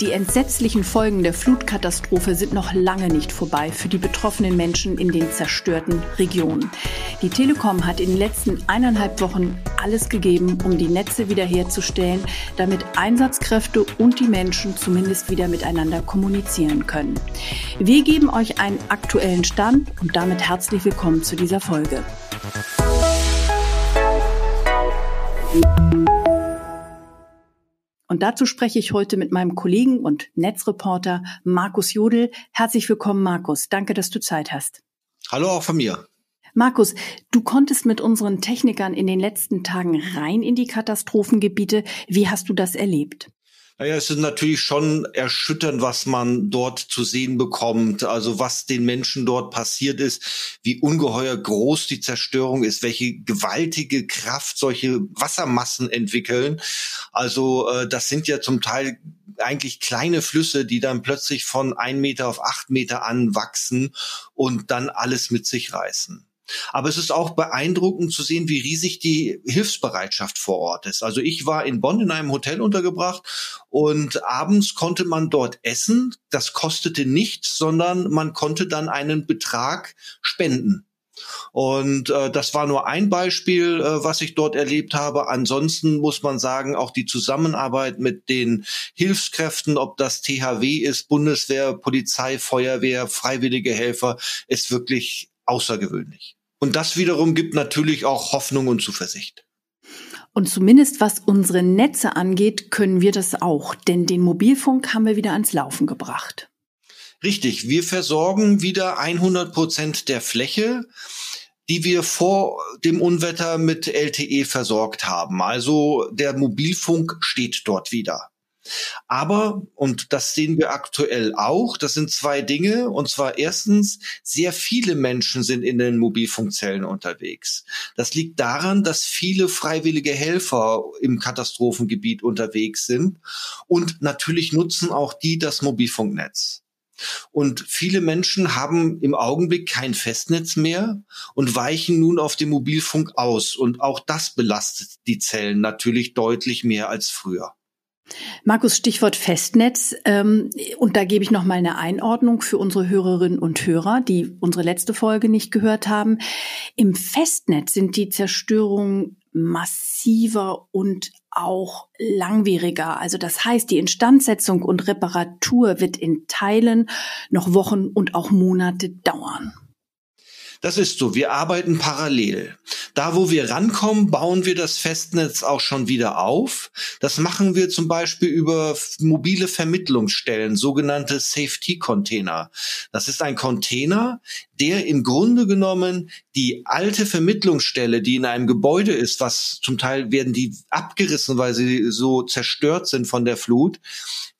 Die entsetzlichen Folgen der Flutkatastrophe sind noch lange nicht vorbei für die betroffenen Menschen in den zerstörten Regionen. Die Telekom hat in den letzten eineinhalb Wochen alles gegeben, um die Netze wiederherzustellen, damit Einsatzkräfte und die Menschen zumindest wieder miteinander kommunizieren können. Wir geben euch einen aktuellen Stand und damit herzlich willkommen zu dieser Folge. Und dazu spreche ich heute mit meinem Kollegen und Netzreporter Markus Jodel. Herzlich willkommen, Markus. Danke, dass du Zeit hast. Hallo auch von mir. Markus, du konntest mit unseren Technikern in den letzten Tagen rein in die Katastrophengebiete. Wie hast du das erlebt? Naja, es ist natürlich schon erschütternd, was man dort zu sehen bekommt. Also was den Menschen dort passiert ist, wie ungeheuer groß die Zerstörung ist, welche gewaltige Kraft solche Wassermassen entwickeln. Also äh, das sind ja zum Teil eigentlich kleine Flüsse, die dann plötzlich von ein Meter auf acht Meter anwachsen und dann alles mit sich reißen. Aber es ist auch beeindruckend zu sehen, wie riesig die Hilfsbereitschaft vor Ort ist. Also ich war in Bonn in einem Hotel untergebracht und abends konnte man dort essen. Das kostete nichts, sondern man konnte dann einen Betrag spenden. Und äh, das war nur ein Beispiel, äh, was ich dort erlebt habe. Ansonsten muss man sagen, auch die Zusammenarbeit mit den Hilfskräften, ob das THW ist, Bundeswehr, Polizei, Feuerwehr, freiwillige Helfer, ist wirklich außergewöhnlich. Und das wiederum gibt natürlich auch Hoffnung und Zuversicht. Und zumindest was unsere Netze angeht, können wir das auch, denn den Mobilfunk haben wir wieder ans Laufen gebracht. Richtig, wir versorgen wieder 100 Prozent der Fläche, die wir vor dem Unwetter mit LTE versorgt haben. Also der Mobilfunk steht dort wieder. Aber, und das sehen wir aktuell auch, das sind zwei Dinge. Und zwar erstens, sehr viele Menschen sind in den Mobilfunkzellen unterwegs. Das liegt daran, dass viele freiwillige Helfer im Katastrophengebiet unterwegs sind. Und natürlich nutzen auch die das Mobilfunknetz. Und viele Menschen haben im Augenblick kein Festnetz mehr und weichen nun auf den Mobilfunk aus. Und auch das belastet die Zellen natürlich deutlich mehr als früher. Markus, Stichwort Festnetz. Ähm, und da gebe ich noch mal eine Einordnung für unsere Hörerinnen und Hörer, die unsere letzte Folge nicht gehört haben. Im Festnetz sind die Zerstörungen massiver und auch langwieriger. Also das heißt, die Instandsetzung und Reparatur wird in Teilen noch Wochen und auch Monate dauern. Das ist so. Wir arbeiten parallel. Da, wo wir rankommen, bauen wir das Festnetz auch schon wieder auf. Das machen wir zum Beispiel über mobile Vermittlungsstellen, sogenannte Safety-Container. Das ist ein Container, der im Grunde genommen die alte Vermittlungsstelle, die in einem Gebäude ist, was zum Teil werden die abgerissen, weil sie so zerstört sind von der Flut,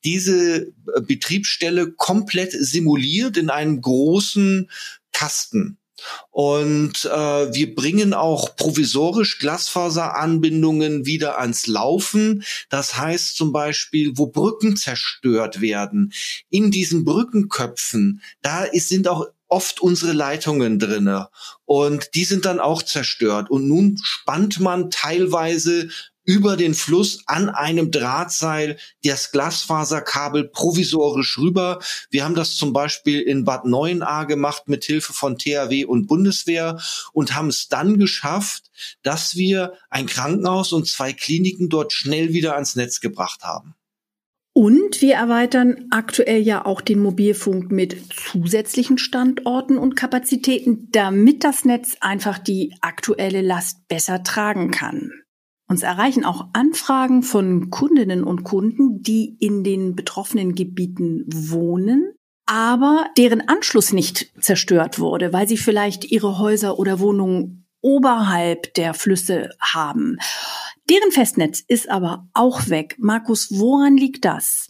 diese Betriebsstelle komplett simuliert in einem großen Kasten. Und äh, wir bringen auch provisorisch Glasfaseranbindungen wieder ans Laufen. Das heißt zum Beispiel, wo Brücken zerstört werden, in diesen Brückenköpfen, da ist, sind auch oft unsere Leitungen drinne und die sind dann auch zerstört und nun spannt man teilweise über den Fluss an einem Drahtseil das Glasfaserkabel provisorisch rüber. Wir haben das zum Beispiel in Bad Neuenahr gemacht mit Hilfe von THW und Bundeswehr und haben es dann geschafft, dass wir ein Krankenhaus und zwei Kliniken dort schnell wieder ans Netz gebracht haben. Und wir erweitern aktuell ja auch den Mobilfunk mit zusätzlichen Standorten und Kapazitäten, damit das Netz einfach die aktuelle Last besser tragen kann. Uns erreichen auch Anfragen von Kundinnen und Kunden, die in den betroffenen Gebieten wohnen, aber deren Anschluss nicht zerstört wurde, weil sie vielleicht ihre Häuser oder Wohnungen oberhalb der Flüsse haben. Deren Festnetz ist aber auch weg. Markus, woran liegt das?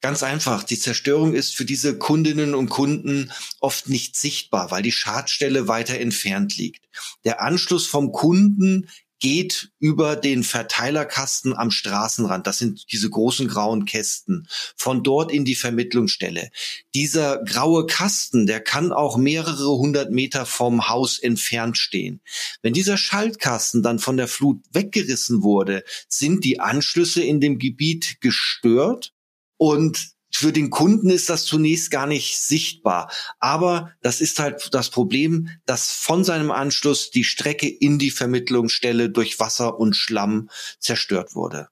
Ganz einfach. Die Zerstörung ist für diese Kundinnen und Kunden oft nicht sichtbar, weil die Schadstelle weiter entfernt liegt. Der Anschluss vom Kunden geht über den Verteilerkasten am Straßenrand. Das sind diese großen grauen Kästen. Von dort in die Vermittlungsstelle. Dieser graue Kasten, der kann auch mehrere hundert Meter vom Haus entfernt stehen. Wenn dieser Schaltkasten dann von der Flut weggerissen wurde, sind die Anschlüsse in dem Gebiet gestört Und für den Kunden ist das zunächst gar nicht sichtbar. Aber das ist halt das Problem, dass von seinem Anschluss die Strecke in die Vermittlungsstelle durch Wasser und Schlamm zerstört wurde.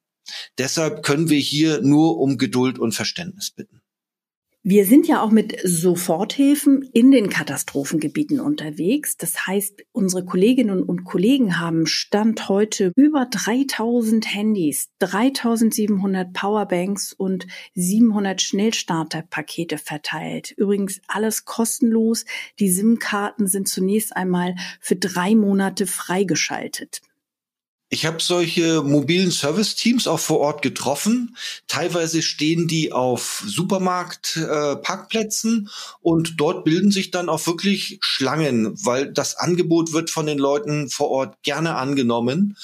Deshalb können wir hier nur um Geduld und Verständnis bitten. Wir sind ja auch mit Soforthilfen in den Katastrophengebieten unterwegs. Das heißt, unsere Kolleginnen und Kollegen haben Stand heute über 3000 Handys, 3700 Powerbanks und 700 Schnellstarterpakete verteilt. Übrigens alles kostenlos. Die SIM-Karten sind zunächst einmal für drei Monate freigeschaltet. Ich habe solche mobilen Service-Teams auch vor Ort getroffen. Teilweise stehen die auf Supermarkt-Parkplätzen äh, und dort bilden sich dann auch wirklich Schlangen, weil das Angebot wird von den Leuten vor Ort gerne angenommen.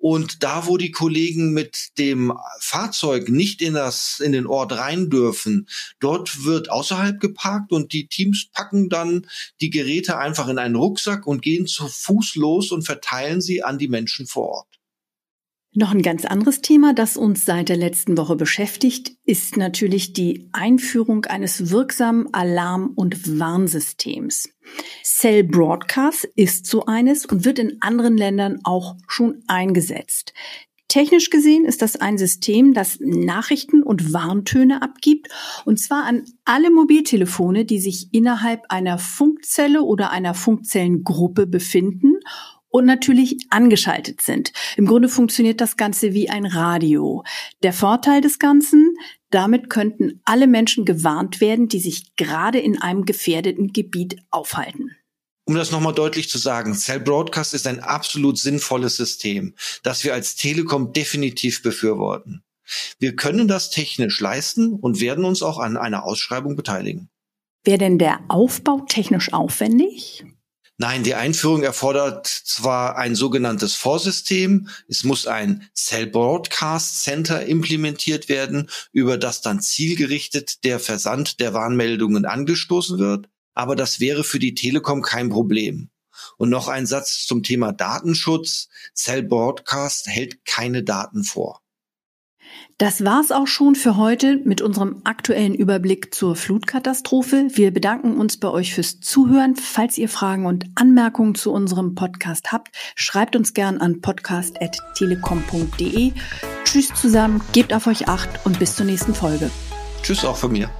Und da, wo die Kollegen mit dem Fahrzeug nicht in das, in den Ort rein dürfen, dort wird außerhalb geparkt und die Teams packen dann die Geräte einfach in einen Rucksack und gehen zu Fuß los und verteilen sie an die Menschen vor Ort. Noch ein ganz anderes Thema, das uns seit der letzten Woche beschäftigt, ist natürlich die Einführung eines wirksamen Alarm- und Warnsystems. Cell Broadcast ist so eines und wird in anderen Ländern auch schon eingesetzt. Technisch gesehen ist das ein System, das Nachrichten und Warntöne abgibt, und zwar an alle Mobiltelefone, die sich innerhalb einer Funkzelle oder einer Funkzellengruppe befinden und natürlich angeschaltet sind. Im Grunde funktioniert das Ganze wie ein Radio. Der Vorteil des Ganzen, damit könnten alle Menschen gewarnt werden, die sich gerade in einem gefährdeten Gebiet aufhalten. Um das nochmal deutlich zu sagen, Cell Broadcast ist ein absolut sinnvolles System, das wir als Telekom definitiv befürworten. Wir können das technisch leisten und werden uns auch an einer Ausschreibung beteiligen. Wäre denn der Aufbau technisch aufwendig? Nein, die Einführung erfordert zwar ein sogenanntes Vorsystem, es muss ein Cell Broadcast Center implementiert werden, über das dann zielgerichtet der Versand der Warnmeldungen angestoßen wird, aber das wäre für die Telekom kein Problem. Und noch ein Satz zum Thema Datenschutz. Cell Broadcast hält keine Daten vor. Das war's auch schon für heute mit unserem aktuellen Überblick zur Flutkatastrophe. Wir bedanken uns bei euch fürs Zuhören. Falls ihr Fragen und Anmerkungen zu unserem Podcast habt, schreibt uns gern an podcast.telekom.de. Tschüss zusammen, gebt auf euch acht und bis zur nächsten Folge. Tschüss auch von mir.